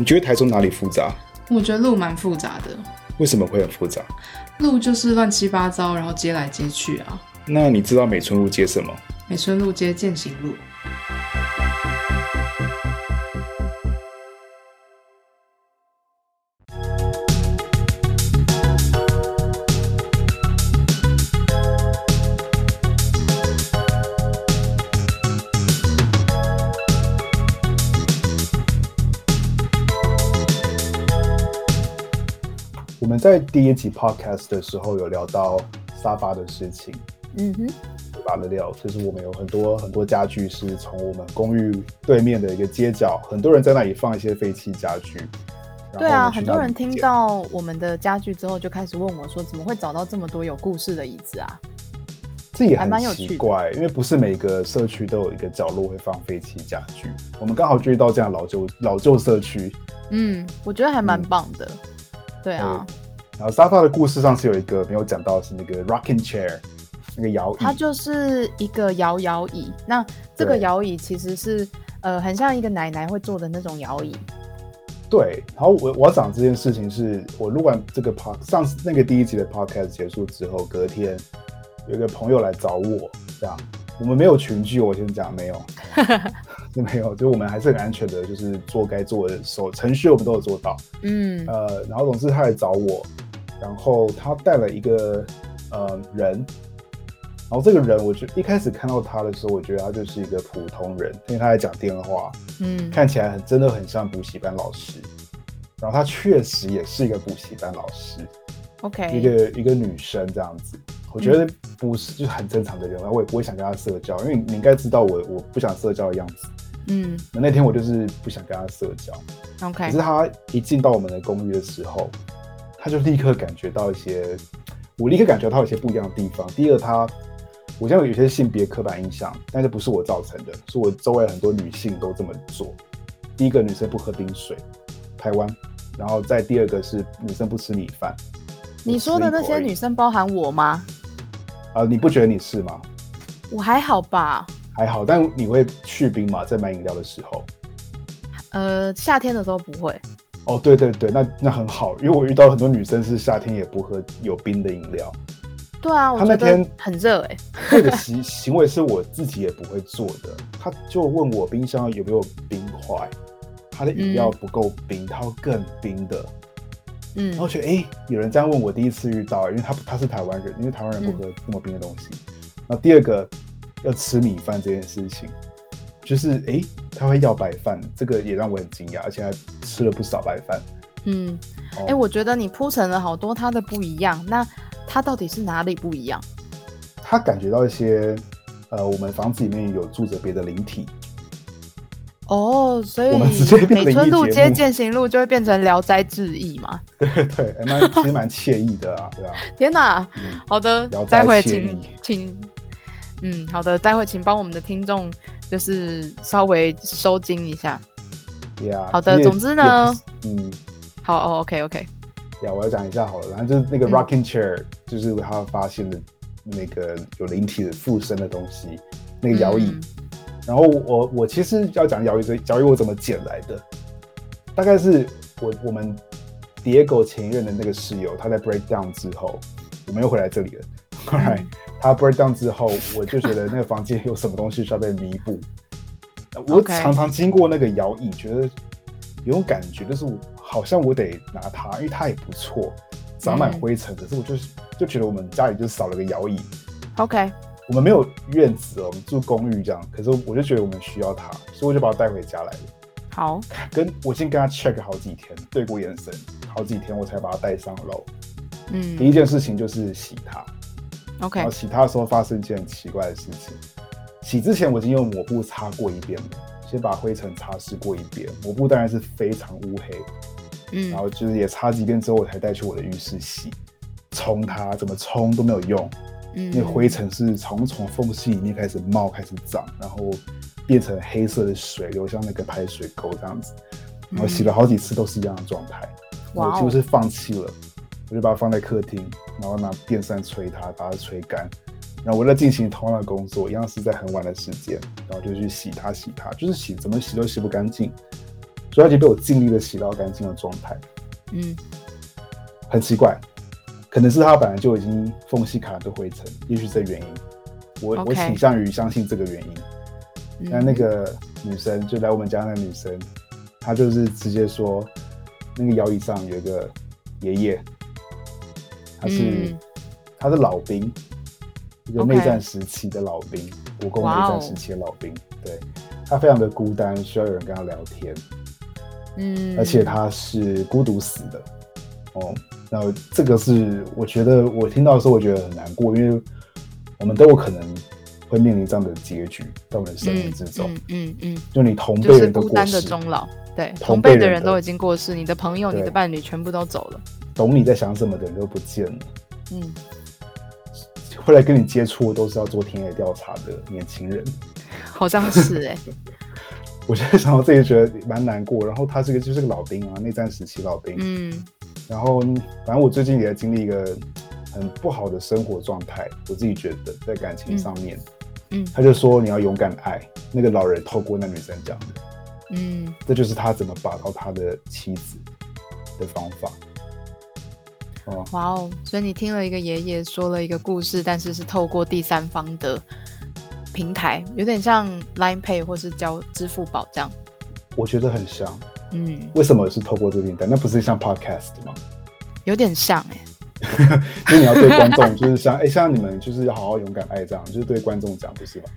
你觉得台中哪里复杂？我觉得路蛮复杂的，为什么会很复杂？路就是乱七八糟，然后接来接去啊。那你知道美村路接什么？美村路接践行路。在第一集 podcast 的时候有聊到沙发的事情，嗯哼，拔了料，就是我们有很多很多家具是从我们公寓对面的一个街角，很多人在那里放一些废弃家具。对啊，很多人听到我们的家具之后，就开始问我说，怎么会找到这么多有故事的椅子啊？这也还蛮很有趣怪，因为不是每个社区都有一个角落会放废弃家具。我们刚好注意到这样老旧老旧社区，嗯，我觉得还蛮嗯棒的。对啊，然后沙发的故事上是有一个没有讲到，是那个 rocking chair 那个摇椅。它就是一个摇摇椅。那这个摇椅其实是呃，很像一个奶奶会坐的那种摇椅。对，然后我我要讲这件事情是，我录完这个 pod 上次那个第一集的 podcast 结束之后，隔天有一个朋友来找我，这样我们没有群聚，我先讲没有，是没有，就我们还是很安全的，就是做该做的手程序我们都有做到，嗯呃，然后总之他来找我，然后他带了一个呃人，然后这个人我就一开始看到他的时候，我觉得他就是一个普通人，因为他在讲电话，嗯，看起来很真的很像补习班老师，然后他确实也是一个补习班老师，OK，一个一个女生这样子，我觉得不是就是很正常的人，我也不会想跟他社交，因为你应该知道我我不想社交的样子。嗯。那那天我就是不想跟他社交，可，OK，是他一进到我们的公寓的时候，她就立刻感觉到一些，我立刻感觉到有些不一样的地方。第一个，她我现在有些性别刻板印象，但是不是我造成的，是我周围很多女性都这么做。第一个，女生不喝冰水，台湾；然后再第二个是女生不吃米饭。你说的那些女生生包含我吗？啊、你不觉得你是吗？我还好吧。还好，但你会去冰吗？在买饮料的时候？呃，夏天的时候不会。哦，对对对，那那很好，因为我遇到很多女生是夏天也不喝有冰的饮料。对啊，我他那天很热哎、这个行 行为是我自己也不会做的。他就问我冰箱有没有冰块，他的饮料不够冰，他要更冰的。嗯然后觉得哎、诶有人这样问我，第一次遇到，因为他他是台湾人，因为台湾人不喝这么冰的东西。那、第二个要吃米饭这件事情，就是他会要白饭，这个也让我很惊讶，而且还吃了不少白饭。嗯，哦哎、我觉得你铺陈了好多它的不一样，那它到底是哪里不一样？他感觉到一些呃，我们房子里面有住着别的灵体，哦，所以我们直接村路街践行路就会变成《聊斋志异》嘛？对 对，还蛮其实蛮惬意的啊，对吧、天哪！嗯，好的待会请请，嗯，好的，待会请帮我们的听众就是稍微收精一下。呀、好的总之呢，嗯，好哦，OK OK，呀，我要讲一下好了，然后就是那个嗯 rocking chair，、就是他发现的那个有灵体的附身的东西，那个摇椅。嗯然后我我其实要讲摇椅这摇椅我怎么捡来的，大概是我我们蝶狗前一任的那个室友，他在 break down 之后，我们又回来这里了。All right，、他 break down 之后，我就觉得那个房间有什么东西需要被弥补。我常常经过那个摇椅，觉得有种感觉，就是好像我得拿它，因为它也不错，长满嗯灰尘。可是我就是就觉得我们家里就少了个摇椅，OK，我们没有院子哦，我们住公寓这样，可是我就觉得我们需要它，所以我就把它带回家来了。好，跟我先跟他 check 好几天，对过眼神，好几天我才把它带上楼。嗯第嗯一件事情就是洗它，，OK，然后洗它的时候发生一件很奇怪的事情。洗之前我已经用抹布擦过一遍了，先把灰尘擦拭过一遍，抹布当然是非常乌黑，嗯。然后就是也擦几遍之后，我才带去我的浴室洗，冲它怎么冲都没有用，嗯那个灰尘是从从缝隙里面开始冒，开始长，然后变成黑色的水流向那个排水沟这样子，然后洗了好几次都是一样的状态，我几乎是放弃了，我就把它放在客厅，然后拿电扇吹它，把它吹干。然后我在进行同样的工作，一样是在很晚的时间，然后就去洗它洗它，就是洗怎么洗都洗不干净。所以他就被我尽力的洗到干净的状态。嗯，很奇怪，可能是它本来就已经缝隙卡的灰尘，也许这原因。我我倾向于相信这个原因。嗯那那个女生就来我们家那个女生，她就是直接说，那个摇椅上有一个爷爷，他是、嗯他是老兵，一个内战时期的老兵，国共内战时期的老兵。对他非常的孤单，需要有人跟他聊天。嗯，而且他是孤独死的。哦，那这个是我觉得我听到的时候，我觉得很难过，因为我们都有可能会面临这样的结局在我们的生命之中。嗯嗯嗯，就你同辈人都过孤单的世，终老。对，同同辈的人都已经过世，你的朋友、你的伴侣全部都走了。懂你在想什么的人都不见了。嗯，后来跟你接触的都是要做田野调查的年轻人。好像是哎、我现在想到这里觉得蛮难过。然后他这个就是个老兵啊，内战时期老兵。嗯然后反正我最近也在经历一个很不好的生活状态，我自己觉得在感情上面。嗯他就说你要勇敢爱。那个老人透过那女生讲的，嗯，这就是他怎么把到他的妻子的方法。哦，哇哦！所以你听了一个爷爷说了一个故事，但是是透过第三方的平台，有点像 Line Pay 或是交支付宝这样。我觉得很像。嗯，为什么是透过这个平台？那不是像 podcast 吗？有点像哎、因为你要对观众，就是像哎、像你们就是要好好勇敢爱这样，就是对观众讲，不是吧？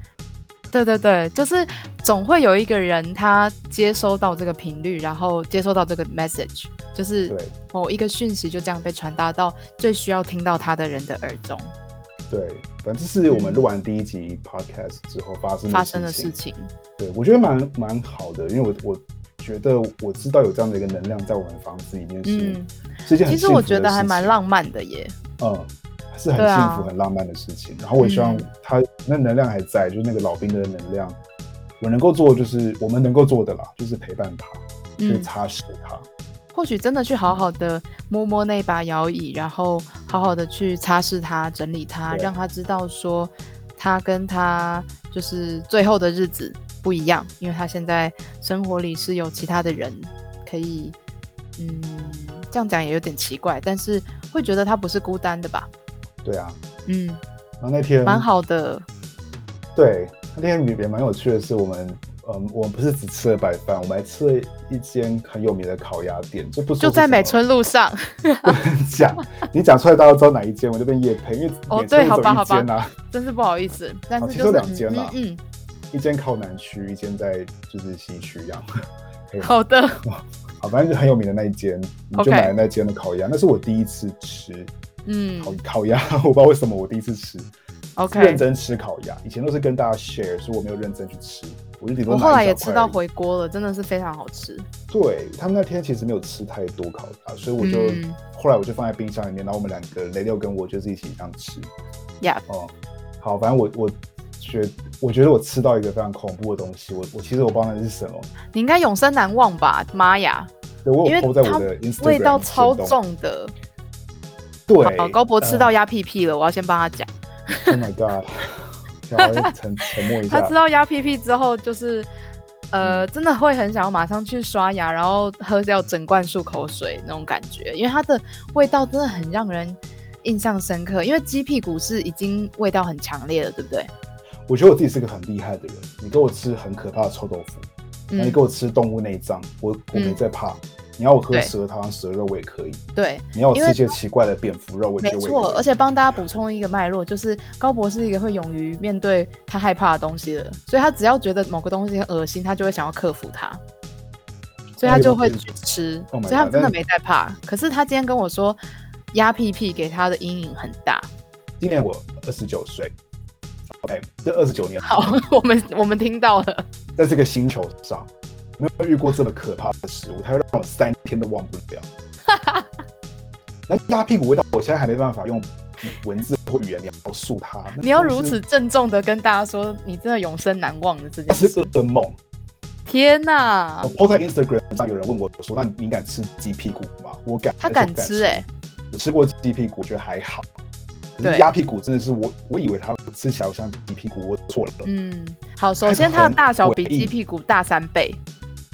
对对对，就是总会有一个人他接收到这个频率，然后接收到这个 message，就是某一个讯息就这样被传达到最需要听到他的人的耳中，对，反正这是我们录完第一集 podcast 之后发生的发生的事事情。对，我觉得蛮蛮好的，因为我我觉得我知道有这样的一个能量在我们房子里面是、嗯，是一件很其实我觉得还蛮浪漫的耶。嗯，是很幸福、很浪漫的事情。然后我也希望嗯他那能量还在，就是那个老兵的能量，我能够做就是我们能够做的啦，就是陪伴他，去嗯，擦拭他。或许真的去好好的摸摸那把摇椅，然后好好的去擦拭它、整理它，让他知道说他跟他就是最后的日子不一样，因为他现在生活里是有其他的人可以，嗯，这样讲也有点奇怪，但是会觉得他不是孤单的吧？对啊，嗯，然后那天蛮好的。对，那天也也蛮有趣的是，我们嗯，我们不是只吃了白饭，我们还吃了一间很有名的烤鸭店，就不说就在美村路上，不能讲，你讲出来大家都知道哪一间，我就变叶配，因为哦对好吧好吧一间啊，真是不好意思，但其实有是就是两间啦嗯嗯。一间靠南区，一间在就是西区一样。好的，好，反正就很有名的那一间，你就买了那间的烤鸭，那是我第一次吃嗯烤烤鸭，我不知道为什么我第一次吃，认，OK。真吃烤鸭，以前都是跟大家 share，所以我没有认真去吃，我就顶多我后来也吃到回锅了，真的是非常好吃。对他们那天其实没有吃太多烤鸭，所以我就、嗯后来我就放在冰箱里面，然后我们两个雷六跟我就是一起这样吃。呀，哦，好，反正我我觉我觉得我吃到一个非常恐怖的东西，我我其实我不知道那是什么，你应该永生难忘吧？妈呀，对我有 po 在我的 Instagram 味道超，重的。对，好，高博吃呃到鸭屁屁了，我要先帮他讲。Oh my god！沉沉默一下他吃，到鸭屁屁之后，就是呃，真的会很想要马上去刷牙，然后喝掉整罐漱口水那种感觉，因为它的味道真的很让人印象深刻。因为鸡屁股是已经味道很强烈了，对不对？我觉得我自己是个很厉害的人。你给我吃很可怕的臭豆腐，那、你给我吃动物内脏，我我没嗯在怕。你要我喝蛇汤、蛇肉我也可以。对，你要我吃一些奇怪的蝙蝠肉，我觉没错。而且帮大家补充一个脉络，就是高博是一个会勇于面对他害怕的东西的人，所以他只要觉得某个东西很恶心，他就会想要克服它，所以他就会去吃，Oh 所以他真的没在怕。可是他今天跟我说，鸭屁屁给他的阴影很大。今年我二十九岁，OK，这二十九年好，我们我们听到了，在这个星球上，没有遇过这么可怕的食物，它会让我三天都忘不了。那鸭屁股味道，我现在还没办法用文字或语言描述它。你要如此，郑重的跟大家说，你真的永生难忘的这件事。噩梦。天哪我，po 在 Instagram 上，有人问我说：“那你敢吃鸡屁股吗？”我敢，他敢吃哎、我吃过鸡屁股，我觉得还好。可鸭屁股真的是我，我以为它吃起来像鸡屁股，我错了。嗯，好，首先它的大小比鸡屁股大三倍，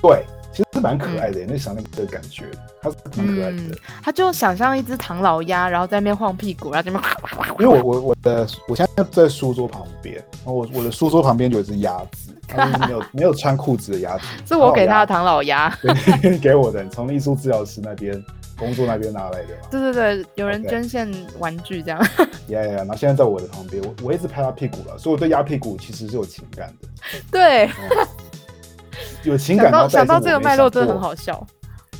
对，其实蛮可爱的，那想那个感觉，它是蛮可爱嗯的。，他就想象一只唐老鸭，然后在那边晃屁股，然后这边 因为我我我的我现在在书桌旁边，然后我我的书桌旁边有一只鸭子，它是没有 没有穿裤子的鸭子，是我给他的唐唐老鸭。给我的，从艺术治疗师那边工作那边拿来的嘛。对对对，有人捐献玩具这样。呀呀，然后现在在我的旁边，我我一直拍他屁股了，所以我对鸭屁股其实是有情感的，对，嗯有情感。想到这个脉络真的很好笑。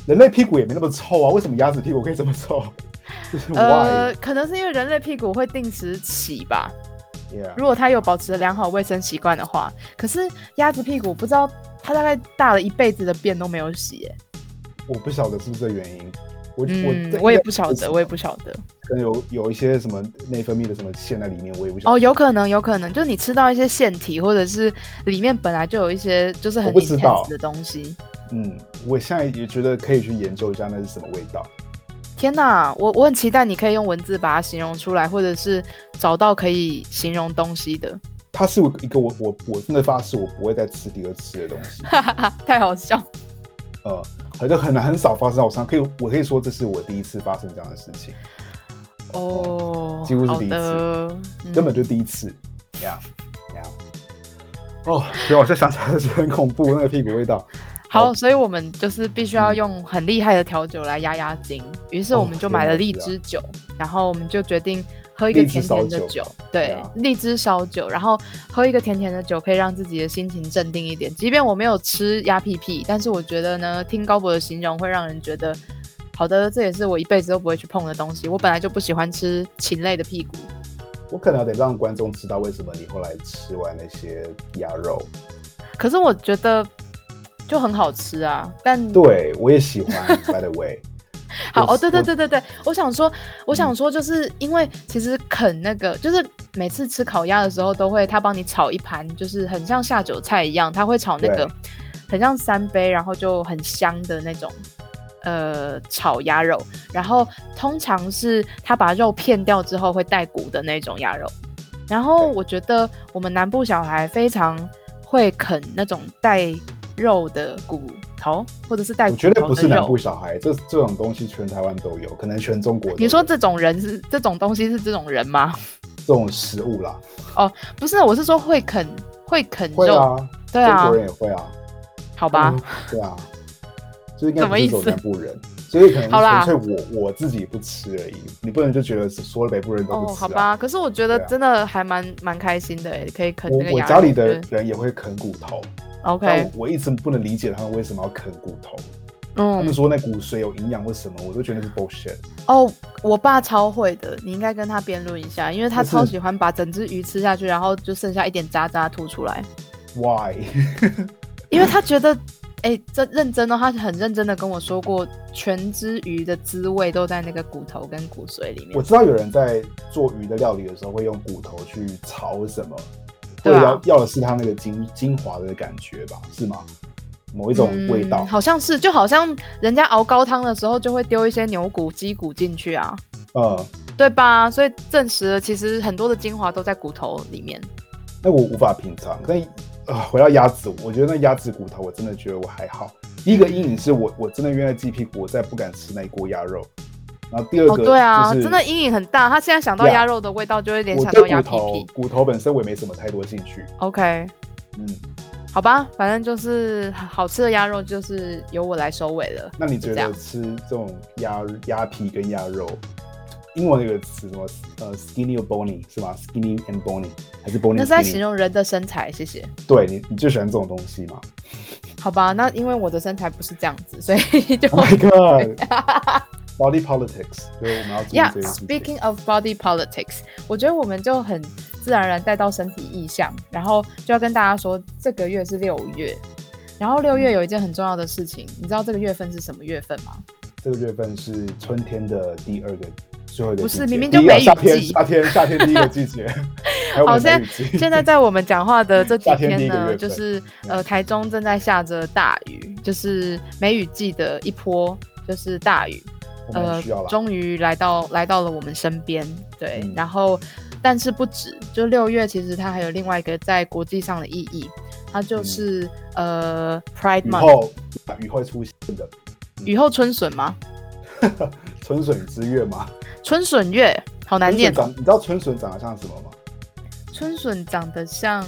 人类屁股也没那么臭啊，为什么鸭子屁股可以这么臭？呃，可能是因为人类屁股会定时洗吧，yeah. 如果它有保持良好卫生习惯的话。可是鸭子屁股不知道它大概大了一辈子的便都没有洗耶。我不晓得是不是这原因，我、嗯，我我也不晓得，我也不晓得。可能有有一些什么内分泌的什么腺在里面，我也不晓得。哦，有可能，有可能，就是你吃到一些腺体，或者是里面本来就有一些就是很不知道的东西。嗯，我现在也觉得可以去研究一下那是什么味道。天哪，我我很期待你可以用文字把它形容出来，或者是找到可以形容东西的。它是一个我我我真的发誓我不会再吃第二次的东西。哈哈哈，太好笑。呃，好像很难很少发生在我身上，可以我可以说这是我第一次发生这样的事情，哦，好几乎是第一次，嗯根本就第一次。呀呀。哦，对，我现在想起来是很恐怖，那个屁股味道。好，所以我们就是必须要用很厉害的调酒来压压惊。于是我们就买了荔枝酒，然后我们就决定喝一个甜甜的酒酒，对荔枝烧酒，然后喝一个甜甜的酒，可以让自己的心情镇定一点。即便我没有吃鸭屁屁，但是我觉得呢，听高博的形容会让人觉得，好的，这也是我一辈子都不会去碰的东西。我本来就不喜欢吃禽类的屁股。我可能得让观众知道为什么你后来吃完那些鸭肉。可是我觉得就很好吃啊，但对我也喜欢，by the way。好哦，对对对对对，我想说，我嗯想说，就是因为其实啃那个，就是每次吃烤鸭的时候，都会他帮你炒一盘，就是很像下酒菜一样，他会炒那个很像三杯，然后就很香的那种。呃，炒鸭肉，然后通常是他把肉片掉之后会带骨的那种鸭肉，然后我觉得我们南部小孩非常会啃那种带肉的骨头，或者是带骨头的不是南部。小孩，这这种东西全台湾都有，可能全中国都有。你说这种人是这种东西是这种人吗？这种食物啦，哦不是，我是说会啃会啃肉，会啊，对啊。中国，人也会啊，好吧，嗯对啊，就应该什么意思？不是走南部人，所以可能好啦。纯粹我我自己不吃而已，你不能就觉得是所有北部人都不哦，吃、啊。好吧，可是我觉得真的还蛮蛮开心的诶，可以啃我那个。我家里的人也会啃骨头，但 OK，我我一直不能理解他们为什么要啃骨头。嗯他们嗯，说那骨髓有营养，或什么？我都觉得是 bullshit。哦，我爸超会的，你应该跟他辩论一下，因为他超喜欢把整只鱼吃下去，然后就剩下一点渣渣吐出来，Why？因为他觉得。哎，这认真哦，他很认真的跟我说过，全只鱼的滋味都在那个骨头跟骨髓里面我。知道有人在做鱼的料理的时候会用骨头去炒什么，或对啊要、要的是它那个精精华的感觉吧？是吗？某一种味道嗯，。好像是，就好像人家熬高汤的时候就会丢一些牛骨、鸡骨进去啊，呃，对吧？所以证实了，其实很多的精华都在骨头里面。那我无法品尝。但啊、回到鸭子，我觉得那鸭子骨头我真的觉得我还好。第一个阴影是我我真的因为鸡屁股，我再也不敢吃那一锅鸭肉。然后第二哦，个、对啊，真的阴影很大。他现在想到鸭肉的味道，就会联我想到鸭皮皮骨头。骨头本身我也没什么太多兴趣。OK，嗯，好吧，反正就是好吃的鸭肉，就是由我来收尾了。那你觉得吃这种鸭鸭皮跟鸭肉，英文有个词什么呃 skinny or bony 是吗？skinny and bony 还是 bony？那是在形容人的身材，谢谢。对你你就喜欢这种东西嘛好吧，那因为我的身材不是这样子，所以 就？Oh my god！Body politics，所以我们要注意 Yeah, 这件事情。speaking of body politics，我觉得我们就很自然而然带到身体意向，然后就要跟大家说，这个月是六月，然后六月有一件很重要的事情，你知道这个月份是什么月份吗？这个月份是春天的第二个最后一个不，是明明就第一个梅雨夏天季夏天夏天第一个季节，好现在现在在我们讲话的这几天 天呢，就是呃台中正在下着大雨，就是梅雨季的一波，就是大雨。我们很需要啦。终于来到来到了我们身边，对，嗯然后但是不止，就六月其实它还有另外一个在国际上的意义，它就是、呃 Pride 雨 Month，后雨后出现的雨后春笋吗？春笋之月嘛。春笋月，好难念长，你知道春笋长得像什么吗？春笋长得像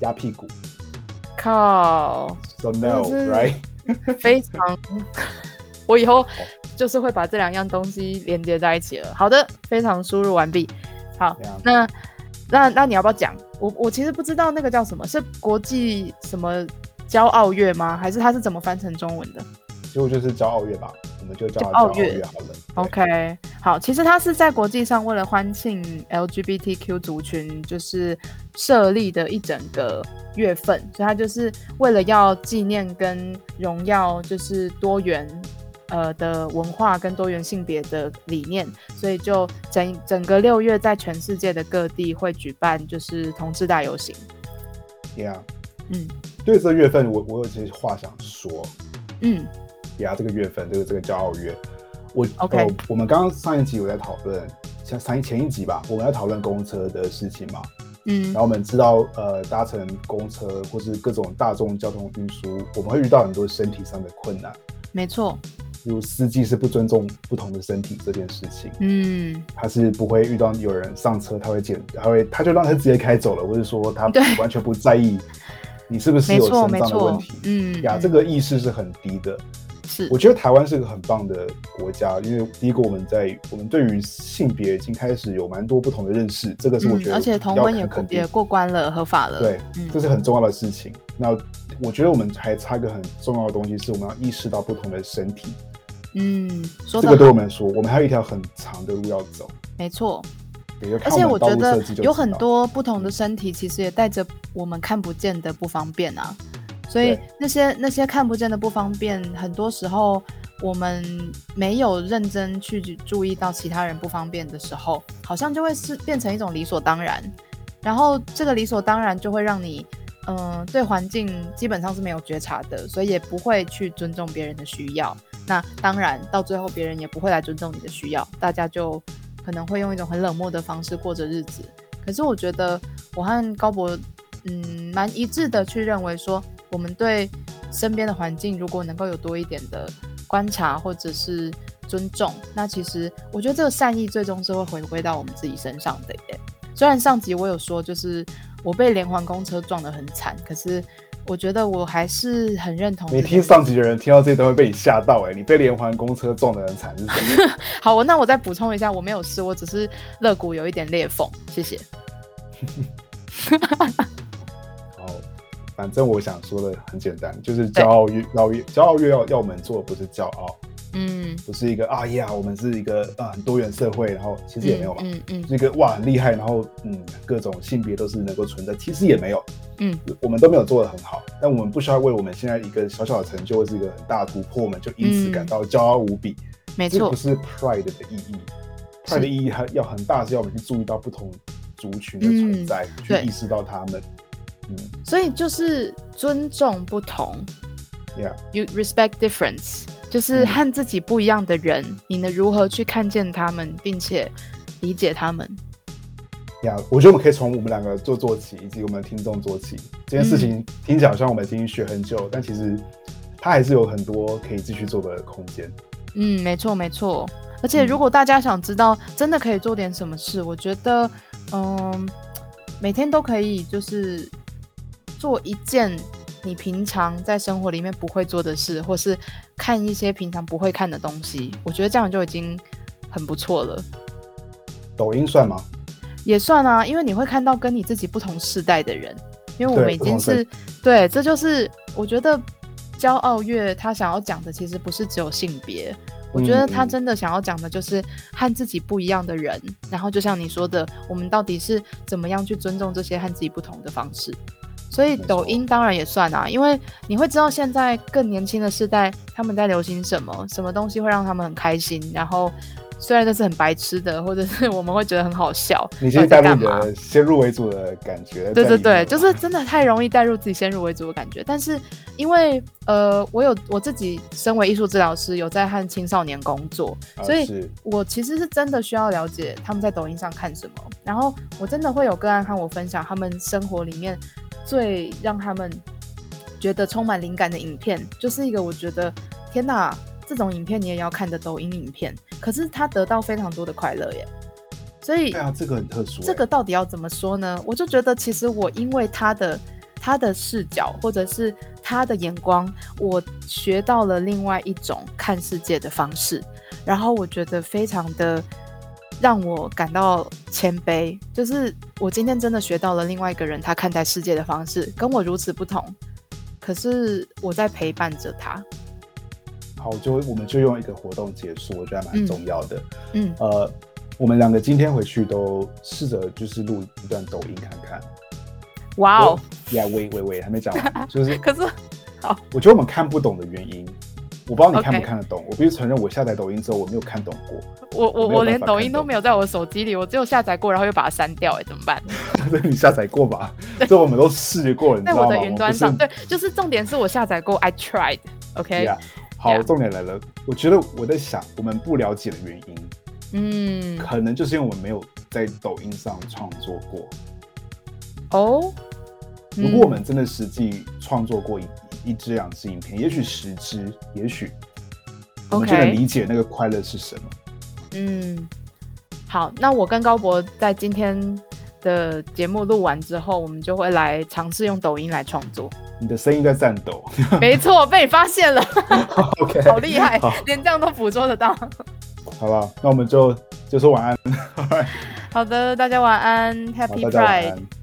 鸭屁股。靠，So no, 是 right？非常，我以后就是会把这两样东西连接在一起了。好的，非常输入完毕。好，那那那你要不要讲？我我其实不知道那个叫什么，是国际什么骄傲月吗？还是它是怎么翻成中文的结果就是骄傲月吧，我们就叫骄傲月月好了。？OK，好，其实它是在国际上为了欢庆 LGBTQ 族群，就是设立的一整个月份，所以它就是为了要纪念跟荣耀，就是多元。呃的文化跟多元性别的理念，所以就整整个六月在全世界的各地会举办就是同志大游行。，Yeah。嗯对这个月份我，我有些话想说。嗯，呀，这个月份，这个这个骄傲月，我 OK 呃我们刚刚上一集有在讨论，像上一前一集吧，我们在讨论公车的事情嘛。嗯然后我们知道，呃，搭乘公车或是各种大众交通运输，我们会遇到很多身体上的困难，没错，例如司机是不尊重不同的身体这件事情。嗯他是不会遇到有人上车，他会检，他会他就让他直接开走了，或者说他完全不在意你是不是有肾脏的问题。，嗯呀，嗯这个意识是很低的。是我觉得台湾是个很棒的国家，因为第一个我们在我们对于性别已经开始有蛮多不同的认识，这个是我觉嗯，得而且同婚也也过关了，合法了。对，嗯这是很重要的事情。那我觉得我们还差一个很重要的东西，是我们要意识到不同的身体。嗯，说这个对我们来说，我们还有一条很长的路要走。没错。而且我觉得有很多不同的身体，其实也带着我们看不见的不方便啊。所以那些那些看不见的不方便，很多时候我们没有认真去注意到其他人不方便的时候，好像就会是变成一种理所当然。然后这个理所当然就会让你，嗯、对环境基本上是没有觉察的，所以也不会去尊重别人的需要。那当然，到最后别人也不会来尊重你的需要，大家就可能会用一种很冷漠的方式过着日子。可是我觉得我和高博，嗯，蛮一致的去认为说，我们对身边的环境如果能够有多一点的观察或者是尊重，那其实我觉得这个善意最终是会回归到我们自己身上的耶。虽然上集我有说，就是我被连环公车撞得很惨，可是我觉得我还是很认同这件事。没听上级的人听到这都会被你吓到哎、你被连环公车撞的很惨是？好，那我再补充一下，我没有事，我只是肋骨有一点裂缝，谢谢。好，反正我想说的很简单，就是骄傲越骄越骄傲越要要我们做的不是骄傲，嗯，不是一个啊呀，我们是一个啊很多元社会，然后其实也没有嘛，嗯嗯是一个哇很厉害，然后嗯各种性别都是能够存在，其实也没有，嗯，我们都没有做的很好，但我们不需要为我们现在一个小小的成就或是一个很大的突破，我们就因此嗯。感到骄傲无比。没错这不，是 pride 的意义，pride 的意义还要很大，是要我们去注意到不同族群的存在，去意识到他们。嗯。所以就是尊重不同，Yeah，，you respect difference，就是嗯和自己不一样的人，你能如何去看见他们，并且理解他们？呀、我觉得我们可以从我们两个做做起，以及我们的听众做起。这件事情听起来好像我们已经学很久，但其实它还是有很多可以继续做的空间。嗯，没错没错。而且嗯如果大家想知道真的可以做点什么事，我觉得，嗯，每天都可以就是做一件你平常在生活里面不会做的事，或是看一些平常不会看的东西。我觉得这样就已经很不错了。抖音算吗？也算啊，因为你会看到跟你自己不同世代的人，因为我们已经是对，这就是我觉得骄傲月他想要讲的，其实不是只有性别，我觉得他嗯真的想要讲的就是和自己不一样的人，然后就像你说的，我们到底是怎么样去尊重这些和自己不同的方式。所以抖音当然也算啊，因为你会知道现在更年轻的世代他们在流行什么，什么东西会让他们很开心，然后虽然这是很白痴的，或者是我们会觉得很好笑，你其实带入你？的先入为主的感觉。对对对，就是真的太容易带入自己先入为主的感觉。但是因为呃，我有我自己身为艺术治疗师，有在和青少年工作，啊所以我其实是真的需要了解他们在抖音上看什么，然后我真的会有个案和我分享他们生活里面最让他们觉得充满灵感的影片，就是一个我觉得天哪，这种影片你也要看的抖音影片，可是他得到非常多的快乐耶。所以对啊，这个很特殊欸。这个到底要怎么说呢？我就觉得其实我因为他的他的视角或者是他的眼光，我学到了另外一种看世界的方式，然后我觉得非常的让我感到谦卑，就是我今天真的学到了另外一个人他看待世界的方式跟我如此不同，可是我在陪伴着他，好，就我们就用一个活动结束，我觉得还蛮重要的。嗯。呃，我们两个今天回去都试着就是录一段抖音看看。哇哦，呀，喂喂喂，还没讲完，就是 可是好。我觉得我们看不懂的原因，我不知道你看不看得懂。我必须承认，我下载抖音之后我没有看懂过，我我我连抖音都没有在我手机里，我只有下载过，然后又把它删掉，哎，怎么办？这你下载过吧？这我们都试过了，你知道吗？在我的云端上，对，就是重点是我下载过，I tried，OK，、好 Yeah 重点来了。我觉得我在想，我们不了解的原因，嗯，可能就是因为我们没有在抖音上创作过。哦，如果我们真的实际创作过一一支两支影片，也许十支，也许我们就能理解那个快乐是什么。嗯，嗯，好，那我跟高博在今天的节目录完之后，我们就会来尝试用抖音来创作。你的声音在颤抖。没错，被你发现了，OK，好厉害好，连这样都捕捉得到。好了，那我们就就说晚安。好的，大家晚安，，Happy Pride。安。